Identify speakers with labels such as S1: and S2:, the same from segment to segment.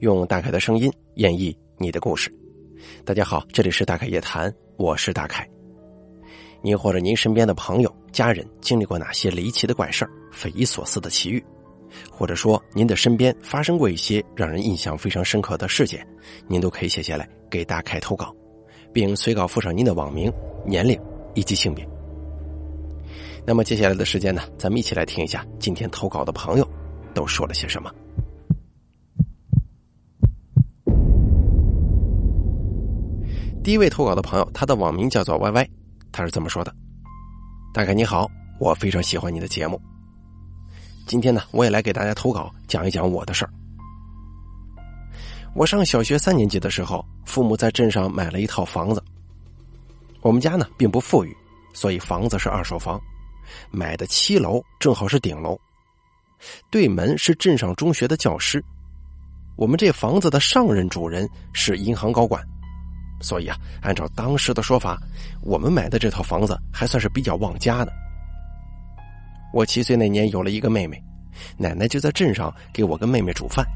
S1: 用大凯的声音演绎你的故事。大家好，这里是大凯夜谈，我是大凯。您或者您身边的朋友、家人经历过哪些离奇的怪事、匪夷所思的奇遇，或者说您的身边发生过一些让人印象非常深刻的事件，您都可以写下来给大凯投稿，并随稿附上您的网名、年龄以及性别。那么接下来的时间呢，咱们一起来听一下今天投稿的朋友都说了些什么。第一位投稿的朋友，他的网名叫做 Y Y，他是这么说的：“大概你好，我非常喜欢你的节目。今天呢，我也来给大家投稿，讲一讲我的事儿。我上小学三年级的时候，父母在镇上买了一套房子。我们家呢并不富裕，所以房子是二手房，买的七楼正好是顶楼，对门是镇上中学的教师。我们这房子的上任主人是银行高管。”所以啊，按照当时的说法，我们买的这套房子还算是比较旺家的。我七岁那年有了一个妹妹，奶奶就在镇上给我跟妹妹煮饭，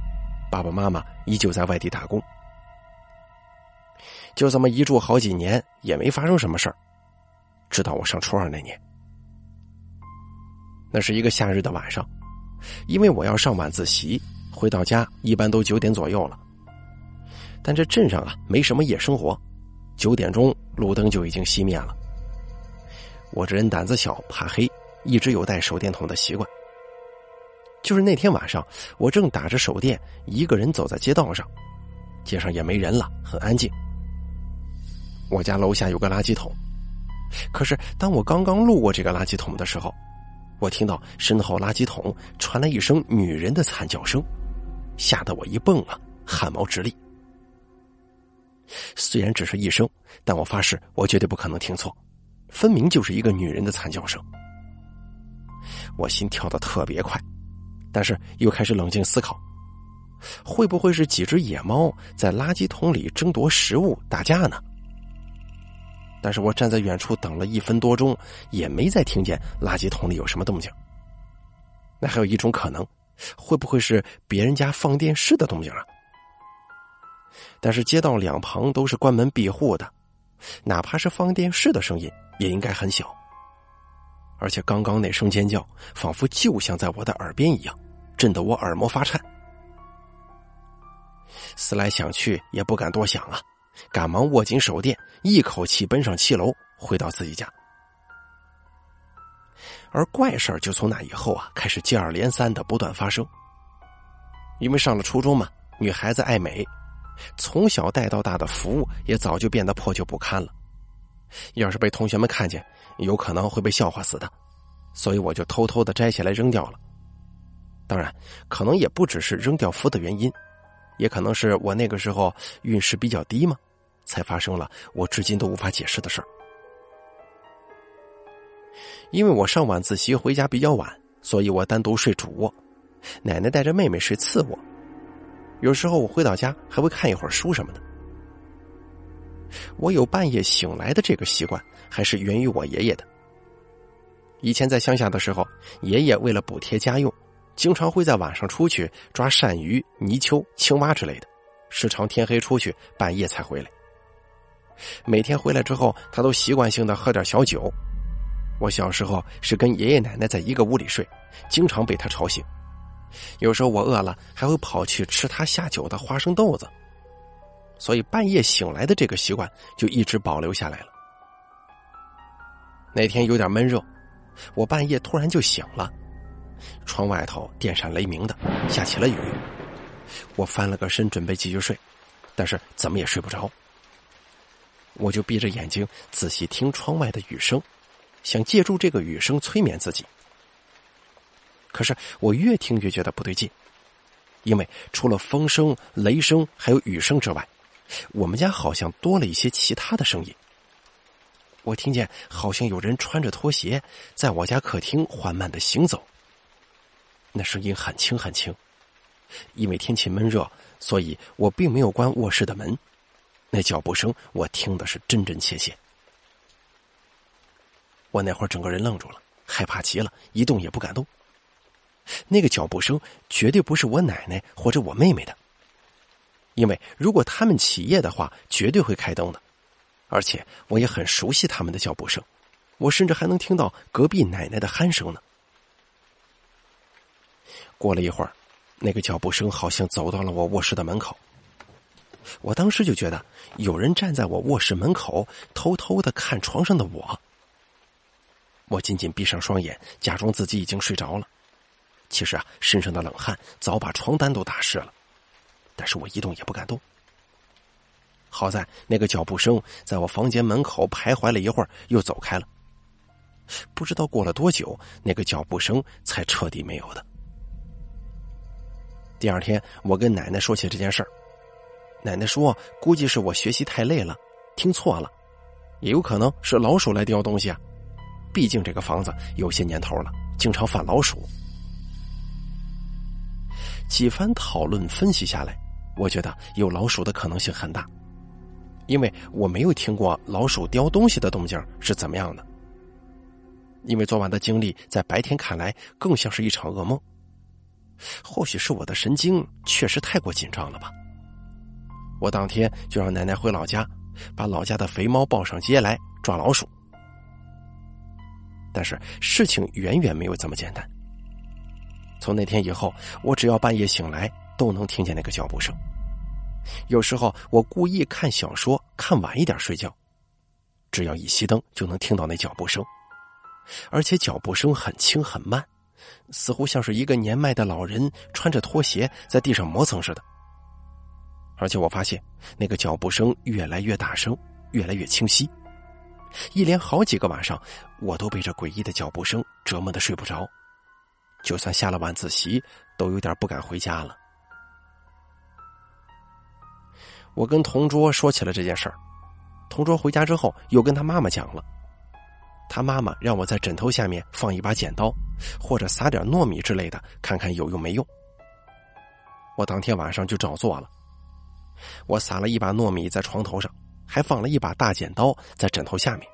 S1: 爸爸妈妈依旧在外地打工。就这么一住好几年，也没发生什么事儿，直到我上初二那年。那是一个夏日的晚上，因为我要上晚自习，回到家一般都九点左右了。但这镇上啊没什么夜生活，九点钟路灯就已经熄灭了。我这人胆子小，怕黑，一直有带手电筒的习惯。就是那天晚上，我正打着手电，一个人走在街道上，街上也没人了，很安静。我家楼下有个垃圾桶，可是当我刚刚路过这个垃圾桶的时候，我听到身后垃圾桶传来一声女人的惨叫声，吓得我一蹦啊，汗毛直立。虽然只是一声，但我发誓，我绝对不可能听错，分明就是一个女人的惨叫声。我心跳的特别快，但是又开始冷静思考，会不会是几只野猫在垃圾桶里争夺食物打架呢？但是我站在远处等了一分多钟，也没再听见垃圾桶里有什么动静。那还有一种可能，会不会是别人家放电视的动静啊？但是街道两旁都是关门闭户的，哪怕是放电视的声音也应该很小。而且刚刚那声尖叫，仿佛就像在我的耳边一样，震得我耳膜发颤。思来想去也不敢多想啊，赶忙握紧手电，一口气奔上七楼，回到自己家。而怪事儿就从那以后啊，开始接二连三的不断发生。因为上了初中嘛，女孩子爱美。从小带到大的服也早就变得破旧不堪了，要是被同学们看见，有可能会被笑话死的，所以我就偷偷的摘下来扔掉了。当然，可能也不只是扔掉服的原因，也可能是我那个时候运势比较低嘛，才发生了我至今都无法解释的事儿。因为我上晚自习回家比较晚，所以我单独睡主卧，奶奶带着妹妹睡次卧。有时候我回到家还会看一会儿书什么的。我有半夜醒来的这个习惯，还是源于我爷爷的。以前在乡下的时候，爷爷为了补贴家用，经常会在晚上出去抓鳝鱼、泥鳅、青蛙之类的，时常天黑出去，半夜才回来。每天回来之后，他都习惯性的喝点小酒。我小时候是跟爷爷奶奶在一个屋里睡，经常被他吵醒。有时候我饿了，还会跑去吃他下酒的花生豆子，所以半夜醒来的这个习惯就一直保留下来了。那天有点闷热，我半夜突然就醒了，窗外头电闪雷鸣的，下起了雨。我翻了个身准备继续睡，但是怎么也睡不着。我就闭着眼睛仔细听窗外的雨声，想借助这个雨声催眠自己。可是我越听越觉得不对劲，因为除了风声、雷声还有雨声之外，我们家好像多了一些其他的声音。我听见好像有人穿着拖鞋在我家客厅缓慢的行走。那声音很轻很轻，因为天气闷热，所以我并没有关卧室的门。那脚步声我听的是真真切切。我那会儿整个人愣住了，害怕极了，一动也不敢动。那个脚步声绝对不是我奶奶或者我妹妹的，因为如果他们起夜的话，绝对会开灯的。而且我也很熟悉他们的脚步声，我甚至还能听到隔壁奶奶的鼾声呢。过了一会儿，那个脚步声好像走到了我卧室的门口。我当时就觉得有人站在我卧室门口，偷偷的看床上的我。我紧紧闭上双眼，假装自己已经睡着了。其实啊，身上的冷汗早把床单都打湿了，但是我一动也不敢动。好在那个脚步声在我房间门口徘徊了一会儿，又走开了。不知道过了多久，那个脚步声才彻底没有的。第二天，我跟奶奶说起这件事儿，奶奶说：“估计是我学习太累了，听错了，也有可能是老鼠来叼东西啊。毕竟这个房子有些年头了，经常犯老鼠。”几番讨论分析下来，我觉得有老鼠的可能性很大，因为我没有听过老鼠叼东西的动静是怎么样的。因为昨晚的经历，在白天看来更像是一场噩梦。或许是我的神经确实太过紧张了吧。我当天就让奶奶回老家，把老家的肥猫抱上街来抓老鼠。但是事情远远没有这么简单。从那天以后，我只要半夜醒来，都能听见那个脚步声。有时候我故意看小说，看晚一点睡觉，只要一熄灯，就能听到那脚步声，而且脚步声很轻很慢。似乎像是一个年迈的老人穿着拖鞋在地上磨蹭似的，而且我发现那个脚步声越来越大声，越来越清晰。一连好几个晚上，我都被这诡异的脚步声折磨的睡不着，就算下了晚自习，都有点不敢回家了。我跟同桌说起了这件事儿，同桌回家之后又跟他妈妈讲了。他妈妈让我在枕头下面放一把剪刀，或者撒点糯米之类的，看看有用没用。我当天晚上就照做了。我撒了一把糯米在床头上，还放了一把大剪刀在枕头下面，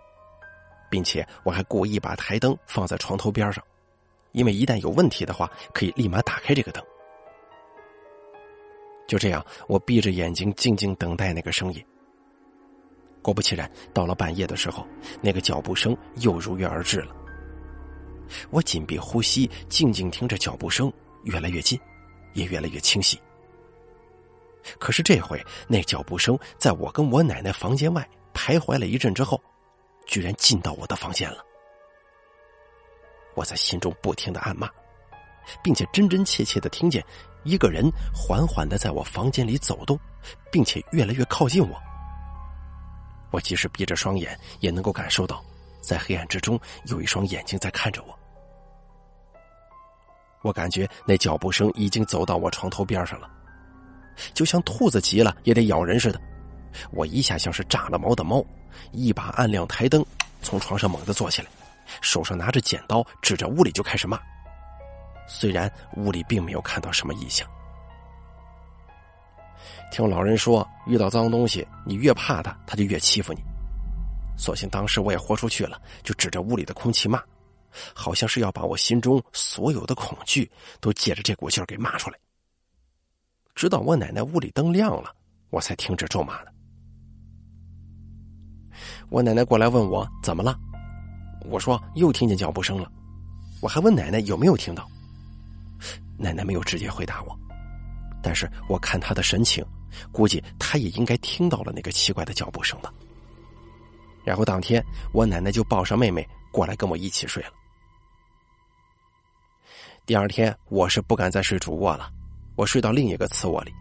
S1: 并且我还故意把台灯放在床头边上，因为一旦有问题的话，可以立马打开这个灯。就这样，我闭着眼睛静静等待那个声音。果不其然，到了半夜的时候，那个脚步声又如约而至了。我紧闭呼吸，静静听着脚步声越来越近，也越来越清晰。可是这回，那脚步声在我跟我奶奶房间外徘徊了一阵之后，居然进到我的房间了。我在心中不停的暗骂，并且真真切切的听见一个人缓缓的在我房间里走动，并且越来越靠近我。我即使闭着双眼，也能够感受到，在黑暗之中有一双眼睛在看着我。我感觉那脚步声已经走到我床头边上了，就像兔子急了也得咬人似的。我一下像是炸了毛的猫，一把按亮台灯，从床上猛地坐起来，手上拿着剪刀，指着屋里就开始骂。虽然屋里并没有看到什么异象。听老人说，遇到脏东西，你越怕他，他就越欺负你。所幸当时我也豁出去了，就指着屋里的空气骂，好像是要把我心中所有的恐惧都借着这股劲儿给骂出来。直到我奶奶屋里灯亮了，我才停止咒骂的。我奶奶过来问我怎么了，我说又听见脚步声了。我还问奶奶有没有听到，奶奶没有直接回答我，但是我看她的神情。估计她也应该听到了那个奇怪的脚步声吧。然后当天，我奶奶就抱上妹妹过来跟我一起睡了。第二天，我是不敢再睡主卧了，我睡到另一个次卧里。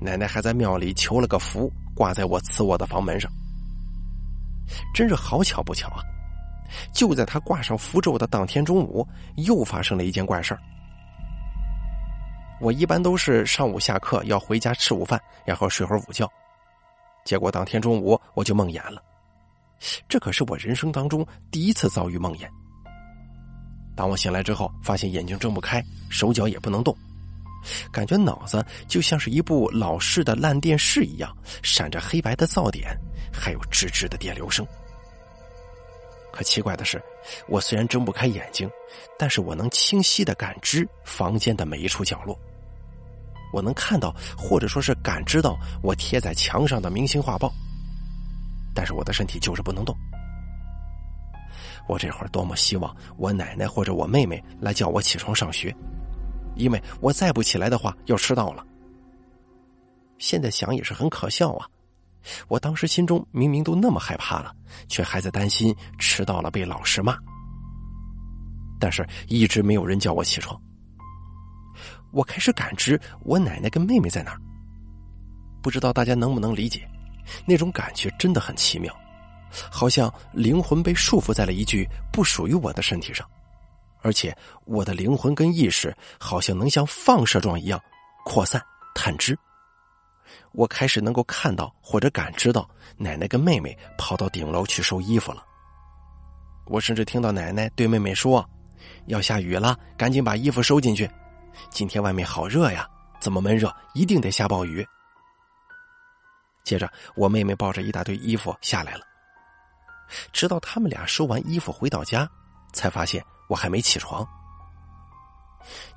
S1: 奶奶还在庙里求了个符，挂在我次卧的房门上。真是好巧不巧啊！就在他挂上符咒的当天中午，又发生了一件怪事儿。我一般都是上午下课要回家吃午饭，然后睡会儿午觉。结果当天中午我就梦魇了，这可是我人生当中第一次遭遇梦魇。当我醒来之后，发现眼睛睁不开，手脚也不能动，感觉脑子就像是一部老式的烂电视一样，闪着黑白的噪点，还有吱吱的电流声。可奇怪的是，我虽然睁不开眼睛，但是我能清晰的感知房间的每一处角落。我能看到或者说是感知到我贴在墙上的明星画报，但是我的身体就是不能动。我这会儿多么希望我奶奶或者我妹妹来叫我起床上学，因为我再不起来的话要迟到了。现在想也是很可笑啊！我当时心中明明都那么害怕了，却还在担心迟到了被老师骂。但是，一直没有人叫我起床。我开始感知我奶奶跟妹妹在哪儿。不知道大家能不能理解，那种感觉真的很奇妙，好像灵魂被束缚在了一具不属于我的身体上，而且我的灵魂跟意识好像能像放射状一样扩散、探知。我开始能够看到或者感知到奶奶跟妹妹跑到顶楼去收衣服了。我甚至听到奶奶对妹妹说。要下雨了，赶紧把衣服收进去。今天外面好热呀，这么闷热，一定得下暴雨。接着，我妹妹抱着一大堆衣服下来了。直到他们俩收完衣服回到家，才发现我还没起床。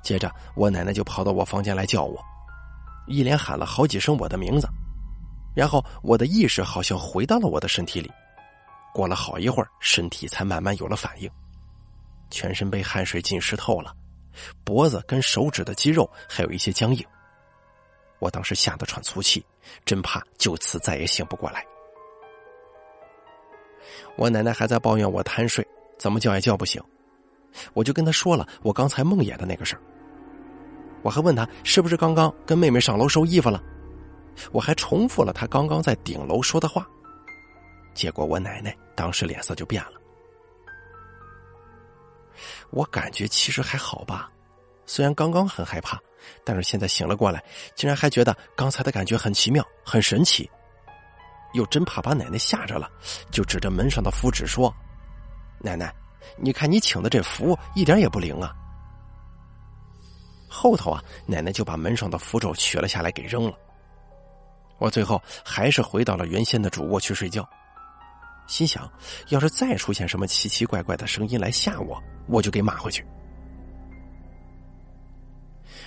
S1: 接着，我奶奶就跑到我房间来叫我，一连喊了好几声我的名字，然后我的意识好像回到了我的身体里。过了好一会儿，身体才慢慢有了反应。全身被汗水浸湿透了，脖子跟手指的肌肉还有一些僵硬。我当时吓得喘粗气，真怕就此再也醒不过来。我奶奶还在抱怨我贪睡，怎么叫也叫不醒。我就跟她说了我刚才梦魇的那个事儿。我还问她是不是刚刚跟妹妹上楼收衣服了。我还重复了她刚刚在顶楼说的话。结果我奶奶当时脸色就变了。我感觉其实还好吧，虽然刚刚很害怕，但是现在醒了过来，竟然还觉得刚才的感觉很奇妙、很神奇。又真怕把奶奶吓着了，就指着门上的符纸说：“奶奶，你看你请的这符一点也不灵啊。”后头啊，奶奶就把门上的符咒取了下来给扔了。我最后还是回到了原先的主卧去睡觉。心想，要是再出现什么奇奇怪怪的声音来吓我，我就给骂回去。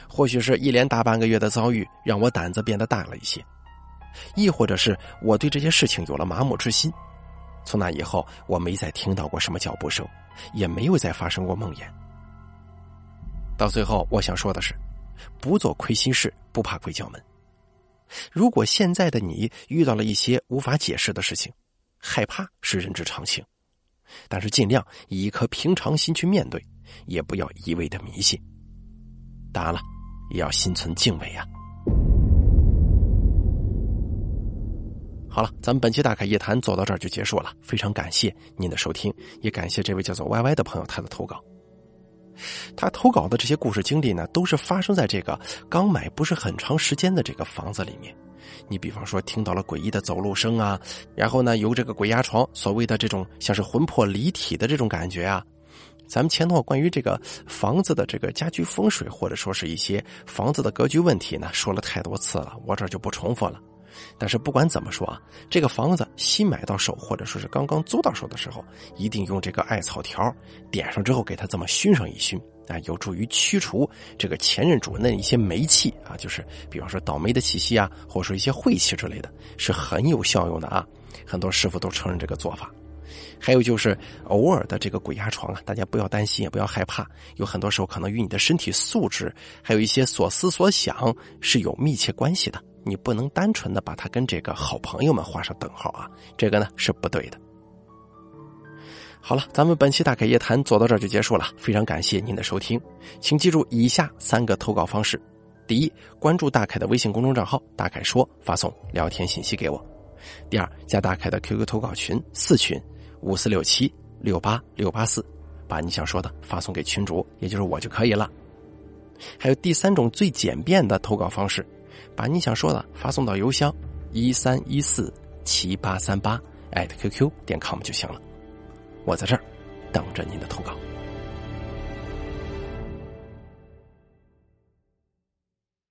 S1: 或许是一连大半个月的遭遇让我胆子变得大了一些，亦或者是我对这些事情有了麻木之心。从那以后，我没再听到过什么脚步声，也没有再发生过梦魇。到最后，我想说的是，不做亏心事，不怕鬼叫门。如果现在的你遇到了一些无法解释的事情，害怕是人之常情，但是尽量以一颗平常心去面对，也不要一味的迷信。当然了，也要心存敬畏呀。好了，咱们本期大凯夜谈做到这儿就结束了，非常感谢您的收听，也感谢这位叫做 Y Y 的朋友他的投稿。他投稿的这些故事经历呢，都是发生在这个刚买不是很长时间的这个房子里面。你比方说听到了诡异的走路声啊，然后呢，有这个鬼压床，所谓的这种像是魂魄离体的这种感觉啊。咱们前头关于这个房子的这个家居风水，或者说是一些房子的格局问题呢，说了太多次了，我这就不重复了。但是不管怎么说啊，这个房子新买到手，或者说是刚刚租到手的时候，一定用这个艾草条点上之后，给它这么熏上一熏。啊，有助于驱除这个前任主人的一些霉气啊，就是比方说倒霉的气息啊，或者说一些晦气之类的，是很有效用的啊。很多师傅都承认这个做法。还有就是偶尔的这个鬼压床啊，大家不要担心，也不要害怕，有很多时候可能与你的身体素质，还有一些所思所想是有密切关系的。你不能单纯的把它跟这个好朋友们画上等号啊，这个呢是不对的。好了，咱们本期大凯夜谈做到这儿就结束了。非常感谢您的收听，请记住以下三个投稿方式：第一，关注大凯的微信公众账号“大凯说”，发送聊天信息给我；第二，加大凯的 QQ 投稿群四群五四六七六八六八四，把你想说的发送给群主，也就是我就可以了。还有第三种最简便的投稿方式，把你想说的发送到邮箱一三一四七八三八艾特 @QQ 点 com 就行了。我在这儿等着您的投稿。